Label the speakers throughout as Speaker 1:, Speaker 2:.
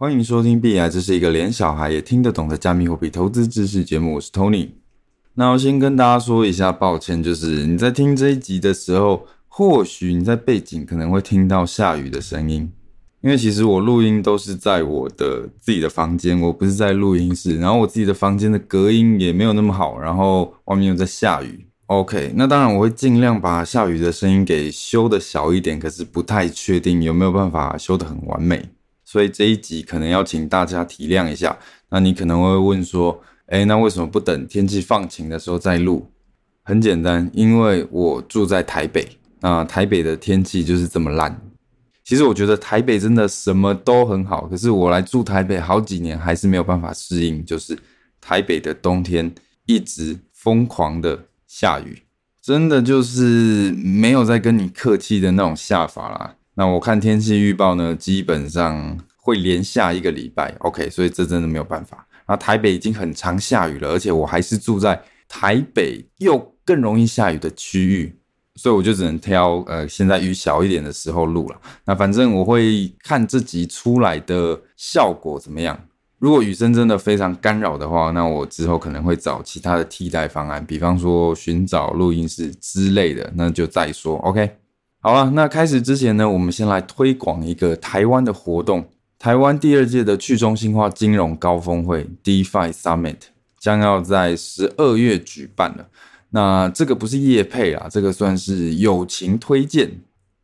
Speaker 1: 欢迎收听币爱，这是一个连小孩也听得懂的加密货币投资知识节目。我是 Tony。那我先跟大家说一下，抱歉，就是你在听这一集的时候，或许你在背景可能会听到下雨的声音，因为其实我录音都是在我的自己的房间，我不是在录音室。然后我自己的房间的隔音也没有那么好，然后外面又在下雨。OK，那当然我会尽量把下雨的声音给修的小一点，可是不太确定有没有办法修得很完美，所以这一集可能要请大家体谅一下。那你可能会问说，诶，那为什么不等天气放晴的时候再录？很简单，因为我住在台北，那台北的天气就是这么烂。其实我觉得台北真的什么都很好，可是我来住台北好几年还是没有办法适应，就是台北的冬天一直疯狂的。下雨，真的就是没有在跟你客气的那种下法啦。那我看天气预报呢，基本上会连下一个礼拜。OK，所以这真的没有办法。那台北已经很常下雨了，而且我还是住在台北又更容易下雨的区域，所以我就只能挑呃现在雨小一点的时候录了。那反正我会看这集出来的效果怎么样。如果雨声真的非常干扰的话，那我之后可能会找其他的替代方案，比方说寻找录音室之类的，那就再说。OK，好了，那开始之前呢，我们先来推广一个台湾的活动，台湾第二届的去中心化金融高峰会 DeFi Summit 将要在十二月举办了。那这个不是业配啊，这个算是友情推荐。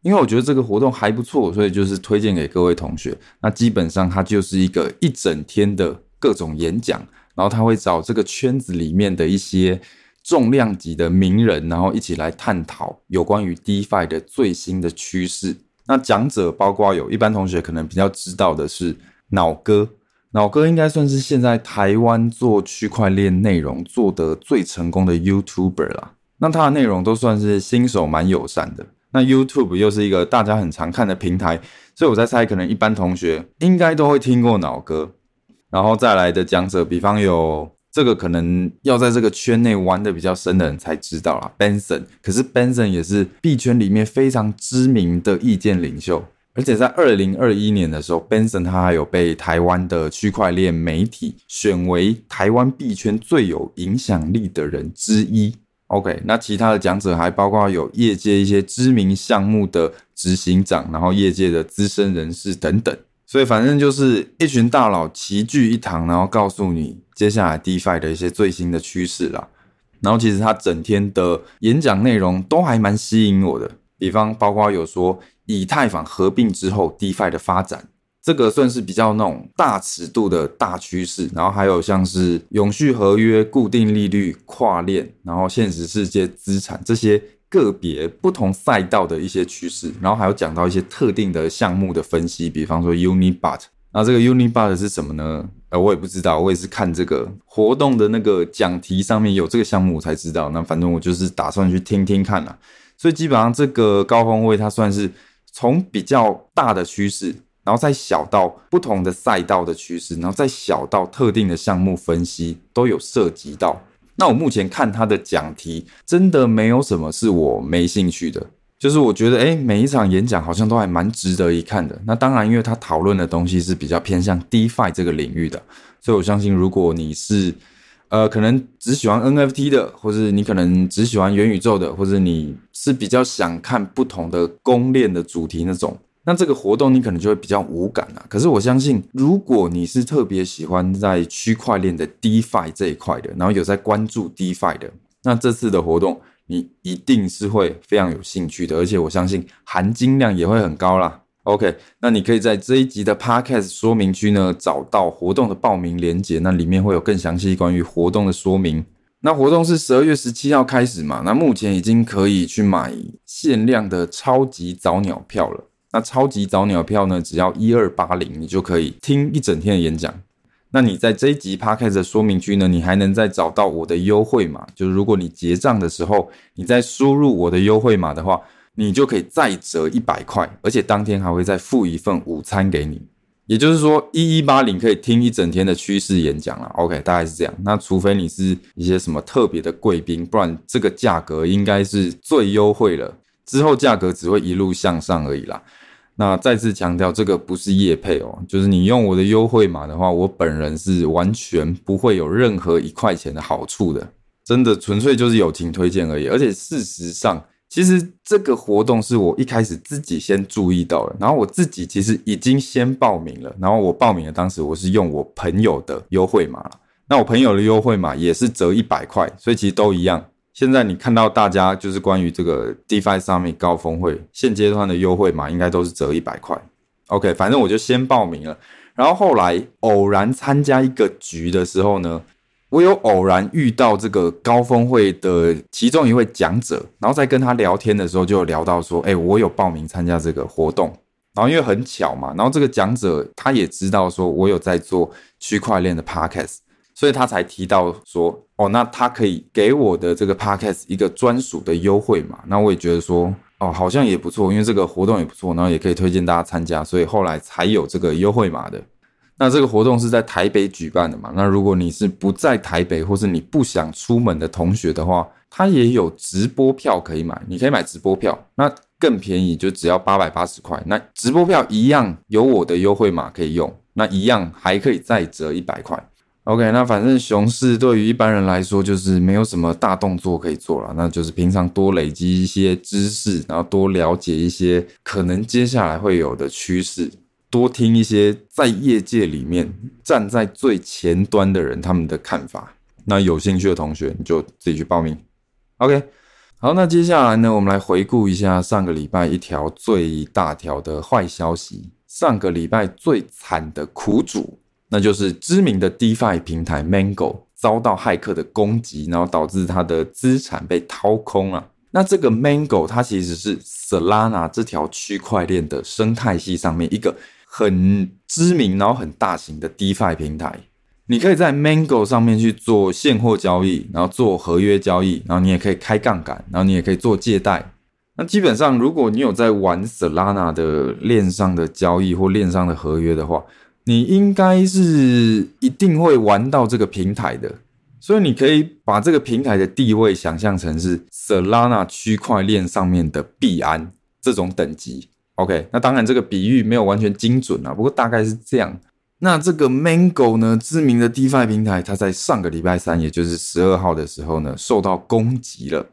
Speaker 1: 因为我觉得这个活动还不错，所以就是推荐给各位同学。那基本上它就是一个一整天的各种演讲，然后他会找这个圈子里面的一些重量级的名人，然后一起来探讨有关于 DeFi 的最新的趋势。那讲者包括有一般同学可能比较知道的是脑哥，脑哥应该算是现在台湾做区块链内容做得最成功的 YouTuber 啦。那他的内容都算是新手蛮友善的。那 YouTube 又是一个大家很常看的平台，所以我在猜，可能一般同学应该都会听过脑哥，然后再来的讲者，比方有这个可能要在这个圈内玩的比较深的人才知道啦，Benson。可是 Benson 也是币圈里面非常知名的意见领袖，而且在二零二一年的时候，Benson 他还有被台湾的区块链媒体选为台湾币圈最有影响力的人之一。OK，那其他的讲者还包括有业界一些知名项目的执行长，然后业界的资深人士等等，所以反正就是一群大佬齐聚一堂，然后告诉你接下来 DeFi 的一些最新的趋势啦。然后其实他整天的演讲内容都还蛮吸引我的，比方包括有说以太坊合并之后 DeFi 的发展。这个算是比较那种大尺度的大趋势，然后还有像是永续合约、固定利率、跨链，然后现实世界资产这些个别不同赛道的一些趋势，然后还有讲到一些特定的项目的分析，比方说 Unibot，那这个 Unibot 是什么呢？呃，我也不知道，我也是看这个活动的那个讲题上面有这个项目我才知道。那反正我就是打算去听听看啦。所以基本上这个高峰会它算是从比较大的趋势。然后再小到不同的赛道的趋势，然后再小到特定的项目分析都有涉及到。那我目前看他的讲题，真的没有什么是我没兴趣的。就是我觉得，诶，每一场演讲好像都还蛮值得一看的。那当然，因为他讨论的东西是比较偏向 DeFi 这个领域的，所以我相信，如果你是呃可能只喜欢 NFT 的，或是你可能只喜欢元宇宙的，或者你是比较想看不同的公链的主题那种。那这个活动你可能就会比较无感啊，可是我相信，如果你是特别喜欢在区块链的 DeFi 这一块的，然后有在关注 DeFi 的，那这次的活动你一定是会非常有兴趣的，而且我相信含金量也会很高啦。OK，那你可以在这一集的 Podcast 说明区呢找到活动的报名链接，那里面会有更详细关于活动的说明。那活动是十二月十七号开始嘛，那目前已经可以去买限量的超级早鸟票了。那超级早鸟票呢，只要一二八零，你就可以听一整天的演讲。那你在这一集 Podcast 的说明区呢，你还能再找到我的优惠码，就是如果你结账的时候，你再输入我的优惠码的话，你就可以再折一百块，而且当天还会再付一份午餐给你。也就是说，一一八零可以听一整天的趋势演讲了。OK，大概是这样。那除非你是一些什么特别的贵宾，不然这个价格应该是最优惠了。之后价格只会一路向上而已啦。那再次强调，这个不是业配哦，就是你用我的优惠码的话，我本人是完全不会有任何一块钱的好处的，真的纯粹就是友情推荐而已。而且事实上，其实这个活动是我一开始自己先注意到了，然后我自己其实已经先报名了，然后我报名的，当时我是用我朋友的优惠码，那我朋友的优惠码也是折一百块，所以其实都一样。现在你看到大家就是关于这个 DeFi Summit 高峰会现阶段的优惠嘛，应该都是折一百块。OK，反正我就先报名了，然后后来偶然参加一个局的时候呢。我有偶然遇到这个高峰会的其中一位讲者，然后在跟他聊天的时候，就聊到说：“哎，我有报名参加这个活动。”然后因为很巧嘛，然后这个讲者他也知道说我有在做区块链的 podcast，所以他才提到说：“哦，那他可以给我的这个 podcast 一个专属的优惠嘛。”那我也觉得说：“哦，好像也不错，因为这个活动也不错，然后也可以推荐大家参加，所以后来才有这个优惠码的。”那这个活动是在台北举办的嘛？那如果你是不在台北，或是你不想出门的同学的话，他也有直播票可以买，你可以买直播票，那更便宜，就只要八百八十块。那直播票一样有我的优惠码可以用，那一样还可以再折一百块。OK，那反正熊市对于一般人来说就是没有什么大动作可以做了，那就是平常多累积一些知识，然后多了解一些可能接下来会有的趋势。多听一些在业界里面站在最前端的人他们的看法。那有兴趣的同学，你就自己去报名。OK，好，那接下来呢，我们来回顾一下上个礼拜一条最大条的坏消息。上个礼拜最惨的苦主，那就是知名的 DeFi 平台 Mango 遭到骇客的攻击，然后导致它的资产被掏空了。那这个 Mango 它其实是 Solana 这条区块链的生态系上面一个。很知名，然后很大型的 DeFi 平台，你可以在 Mango 上面去做现货交易，然后做合约交易，然后你也可以开杠杆，然后你也可以做借贷。那基本上，如果你有在玩 Solana 的链上的交易或链上的合约的话，你应该是一定会玩到这个平台的。所以你可以把这个平台的地位想象成是 Solana 区块链上面的币安这种等级。OK，那当然这个比喻没有完全精准啊，不过大概是这样。那这个 Mango 呢，知名的 DeFi 平台，它在上个礼拜三，也就是十二号的时候呢，受到攻击了，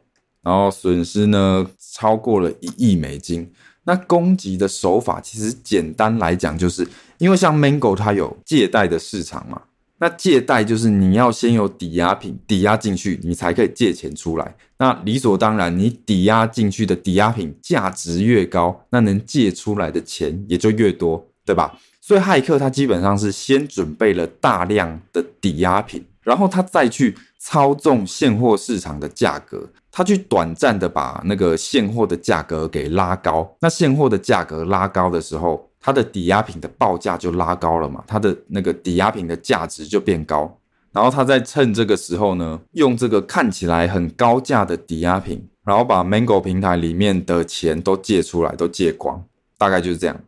Speaker 1: 然后损失呢超过了一亿美金。那攻击的手法其实简单来讲，就是因为像 Mango 它有借贷的市场嘛。那借贷就是你要先有抵押品抵押进去，你才可以借钱出来。那理所当然，你抵押进去的抵押品价值越高，那能借出来的钱也就越多，对吧？所以骇客他基本上是先准备了大量的抵押品，然后他再去操纵现货市场的价格，他去短暂的把那个现货的价格给拉高。那现货的价格拉高的时候，它的抵押品的报价就拉高了嘛，它的那个抵押品的价值就变高，然后他在趁这个时候呢，用这个看起来很高价的抵押品，然后把 Mango 平台里面的钱都借出来，都借光，大概就是这样。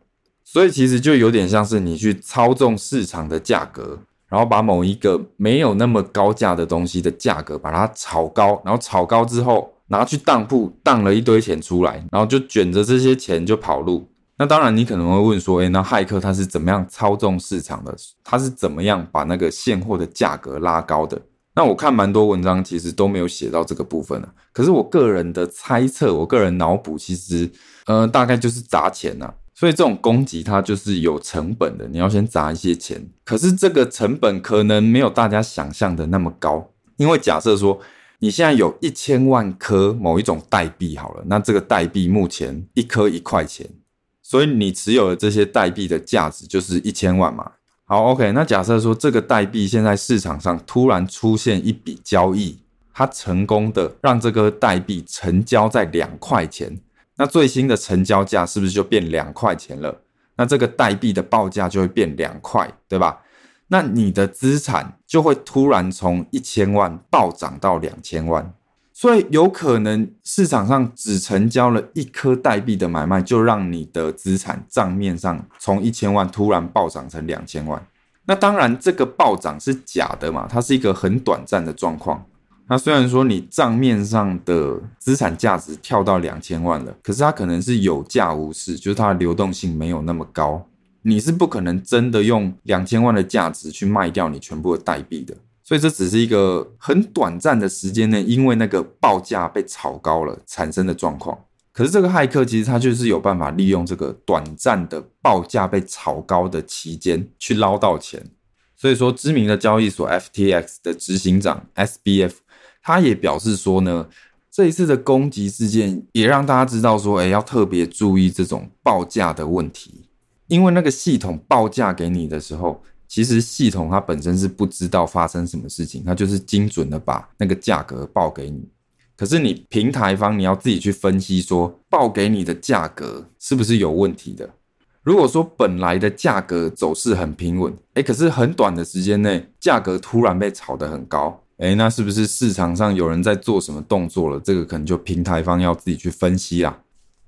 Speaker 1: 所以其实就有点像是你去操纵市场的价格，然后把某一个没有那么高价的东西的价格把它炒高，然后炒高之后拿去当铺，当了一堆钱出来，然后就卷着这些钱就跑路。那当然，你可能会问说，诶，那骇客他是怎么样操纵市场的？他是怎么样把那个现货的价格拉高的？那我看蛮多文章，其实都没有写到这个部分啊。可是我个人的猜测，我个人脑补，其实，呃，大概就是砸钱呐。所以这种攻击它就是有成本的，你要先砸一些钱。可是这个成本可能没有大家想象的那么高，因为假设说你现在有一千万颗某一种代币好了，那这个代币目前一颗一块钱。所以你持有的这些代币的价值就是一千万嘛。好，OK，那假设说这个代币现在市场上突然出现一笔交易，它成功的让这个代币成交在两块钱，那最新的成交价是不是就变两块钱了？那这个代币的报价就会变两块，对吧？那你的资产就会突然从一千万暴涨到两千万。所以有可能市场上只成交了一颗代币的买卖，就让你的资产账面上从一千万突然暴涨成两千万。那当然，这个暴涨是假的嘛，它是一个很短暂的状况。那虽然说你账面上的资产价值跳到两千万了，可是它可能是有价无市，就是它的流动性没有那么高。你是不可能真的用两千万的价值去卖掉你全部的代币的。所以这只是一个很短暂的时间内，因为那个报价被炒高了产生的状况。可是这个骇客其实他就是有办法利用这个短暂的报价被炒高的期间去捞到钱。所以说，知名的交易所 FTX 的执行长 SBF。他也表示说呢，这一次的攻击事件也让大家知道说，哎，要特别注意这种报价的问题，因为那个系统报价给你的时候，其实系统它本身是不知道发生什么事情，它就是精准的把那个价格报给你。可是你平台方你要自己去分析说，报给你的价格是不是有问题的？如果说本来的价格走势很平稳，哎，可是很短的时间内价格突然被炒得很高。诶，那是不是市场上有人在做什么动作了？这个可能就平台方要自己去分析啦。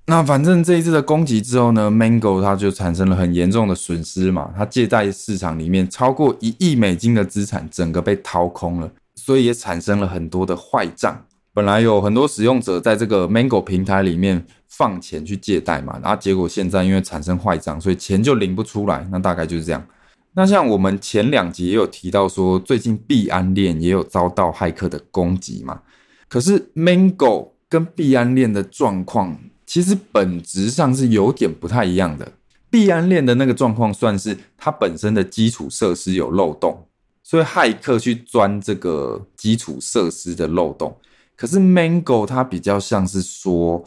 Speaker 1: 那反正这一次的攻击之后呢，Mango 它就产生了很严重的损失嘛。它借贷市场里面超过一亿美金的资产，整个被掏空了，所以也产生了很多的坏账。本来有很多使用者在这个 Mango 平台里面放钱去借贷嘛，然后结果现在因为产生坏账，所以钱就领不出来。那大概就是这样。那像我们前两集也有提到说，最近币安链也有遭到骇客的攻击嘛。可是 Mango 跟币安链的状况，其实本质上是有点不太一样的。币安链的那个状况算是它本身的基础设施有漏洞，所以骇客去钻这个基础设施的漏洞。可是 Mango 它比较像是说，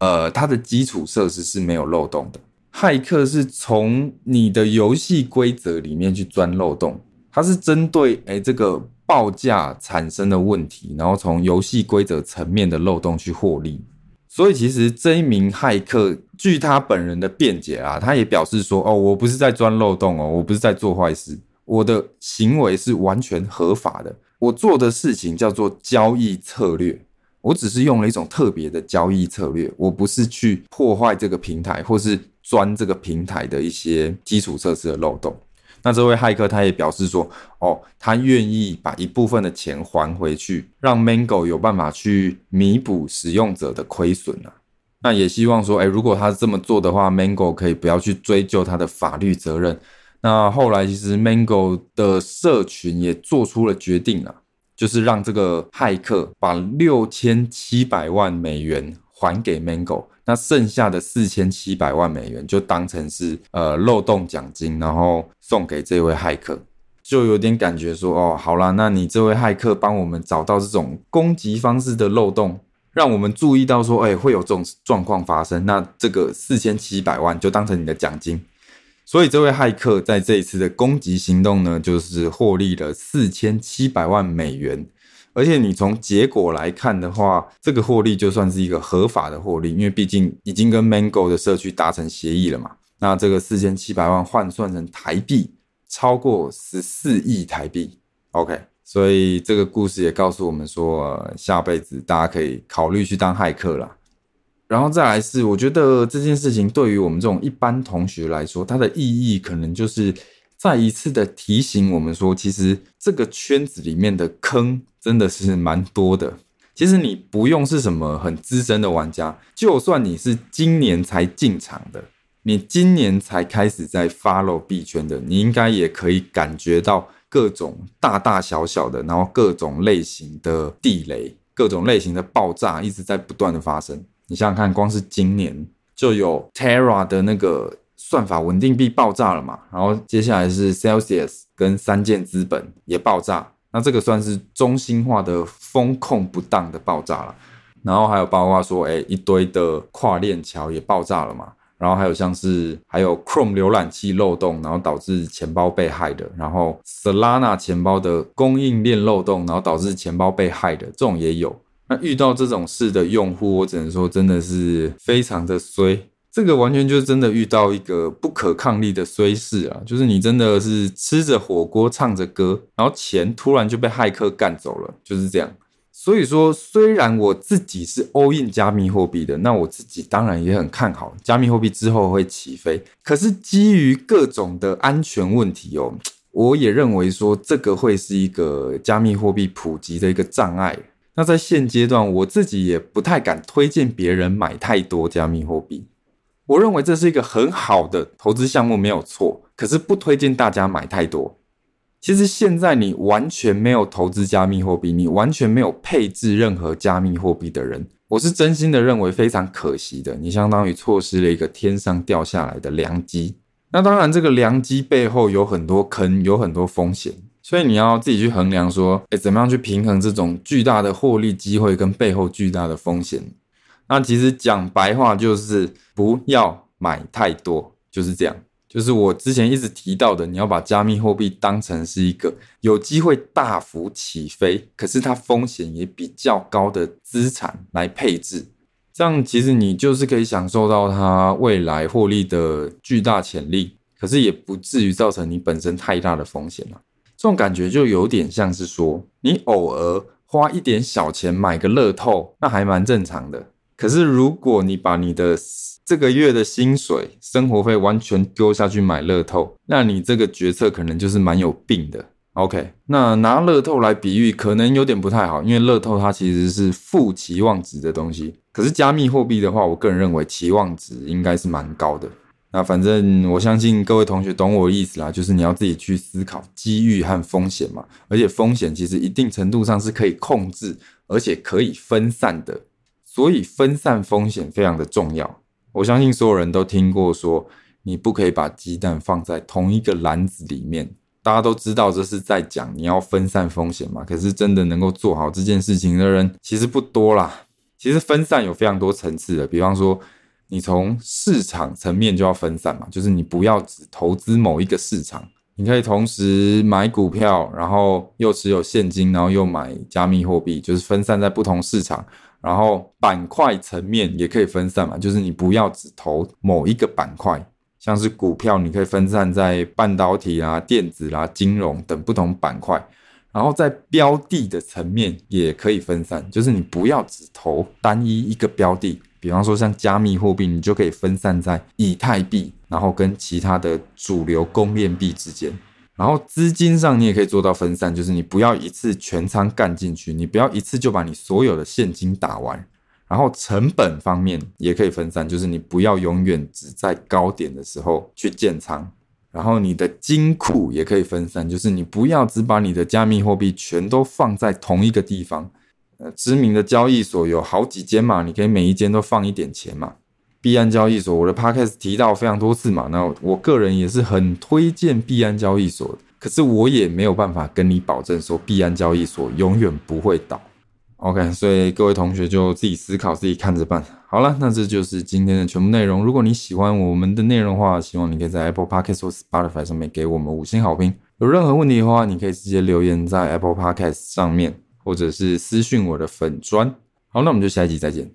Speaker 1: 呃，它的基础设施是没有漏洞的。骇客是从你的游戏规则里面去钻漏洞，它是针对诶这个报价产生的问题，然后从游戏规则层面的漏洞去获利。所以其实这一名骇客，据他本人的辩解啊，他也表示说：“哦，我不是在钻漏洞哦，我不是在做坏事，我的行为是完全合法的，我做的事情叫做交易策略。”我只是用了一种特别的交易策略，我不是去破坏这个平台，或是钻这个平台的一些基础设施的漏洞。那这位骇客他也表示说，哦，他愿意把一部分的钱还回去，让 Mango 有办法去弥补使用者的亏损啊。那也希望说，哎，如果他这么做的话，Mango 可以不要去追究他的法律责任。那后来其实 Mango 的社群也做出了决定啊。就是让这个骇客把六千七百万美元还给 Mango，那剩下的四千七百万美元就当成是呃漏洞奖金，然后送给这位骇客，就有点感觉说哦，好啦，那你这位骇客帮我们找到这种攻击方式的漏洞，让我们注意到说，哎，会有这种状况发生，那这个四千七百万就当成你的奖金。所以这位骇客在这一次的攻击行动呢，就是获利了四千七百万美元。而且你从结果来看的话，这个获利就算是一个合法的获利，因为毕竟已经跟 Mango 的社区达成协议了嘛。那这个四千七百万换算成台币，超过十四亿台币。OK，所以这个故事也告诉我们说，下辈子大家可以考虑去当骇客了。然后再来是，我觉得这件事情对于我们这种一般同学来说，它的意义可能就是再一次的提醒我们说，其实这个圈子里面的坑真的是蛮多的。其实你不用是什么很资深的玩家，就算你是今年才进场的，你今年才开始在 follow 币圈的，你应该也可以感觉到各种大大小小的，然后各种类型的地雷，各种类型的爆炸一直在不断的发生。你想想看，光是今年就有 Terra 的那个算法稳定币爆炸了嘛，然后接下来是 Celsius 跟三箭资本也爆炸，那这个算是中心化的风控不当的爆炸了。然后还有包括说，哎，一堆的跨链桥也爆炸了嘛，然后还有像是还有 Chrome 浏览器漏洞，然后导致钱包被害的，然后 Solana 钱包的供应链漏洞，然后导致钱包被害的，这种也有。那遇到这种事的用户，我只能说真的是非常的衰。这个完全就是真的遇到一个不可抗力的衰事啊！就是你真的是吃着火锅唱着歌，然后钱突然就被骇客干走了，就是这样。所以说，虽然我自己是 all in 加密货币的，那我自己当然也很看好加密货币之后会起飞。可是基于各种的安全问题哦，我也认为说这个会是一个加密货币普及的一个障碍。那在现阶段，我自己也不太敢推荐别人买太多加密货币。我认为这是一个很好的投资项目，没有错。可是不推荐大家买太多。其实现在你完全没有投资加密货币，你完全没有配置任何加密货币的人，我是真心的认为非常可惜的。你相当于错失了一个天上掉下来的良机。那当然，这个良机背后有很多坑，有很多风险。所以你要自己去衡量，说，诶，怎么样去平衡这种巨大的获利机会跟背后巨大的风险？那其实讲白话就是不要买太多，就是这样。就是我之前一直提到的，你要把加密货币当成是一个有机会大幅起飞，可是它风险也比较高的资产来配置。这样其实你就是可以享受到它未来获利的巨大潜力，可是也不至于造成你本身太大的风险了。这种感觉就有点像是说，你偶尔花一点小钱买个乐透，那还蛮正常的。可是如果你把你的这个月的薪水、生活费完全丢下去买乐透，那你这个决策可能就是蛮有病的。OK，那拿乐透来比喻可能有点不太好，因为乐透它其实是负期望值的东西。可是加密货币的话，我个人认为期望值应该是蛮高的。那反正我相信各位同学懂我的意思啦，就是你要自己去思考机遇和风险嘛，而且风险其实一定程度上是可以控制，而且可以分散的，所以分散风险非常的重要。我相信所有人都听过说，你不可以把鸡蛋放在同一个篮子里面，大家都知道这是在讲你要分散风险嘛，可是真的能够做好这件事情的人其实不多啦。其实分散有非常多层次的，比方说。你从市场层面就要分散嘛，就是你不要只投资某一个市场，你可以同时买股票，然后又持有现金，然后又买加密货币，就是分散在不同市场。然后板块层面也可以分散嘛，就是你不要只投某一个板块，像是股票，你可以分散在半导体啊、电子啦、啊、金融等不同板块。然后在标的的层面也可以分散，就是你不要只投单一一个标的。比方说像加密货币，你就可以分散在以太币，然后跟其他的主流公链币之间。然后资金上你也可以做到分散，就是你不要一次全仓干进去，你不要一次就把你所有的现金打完。然后成本方面也可以分散，就是你不要永远只在高点的时候去建仓。然后你的金库也可以分散，就是你不要只把你的加密货币全都放在同一个地方。呃知名的交易所有好几间嘛，你可以每一间都放一点钱嘛。币安交易所，我的 podcast 提到非常多次嘛，那我个人也是很推荐币安交易所的。可是我也没有办法跟你保证说币安交易所永远不会倒。OK，所以各位同学就自己思考，自己看着办。好了，那这就是今天的全部内容。如果你喜欢我们的内容的话，希望你可以在 Apple Podcast 或 Spotify 上面给我们五星好评。有任何问题的话，你可以直接留言在 Apple Podcast 上面。或者是私讯我的粉砖，好，那我们就下一集再见。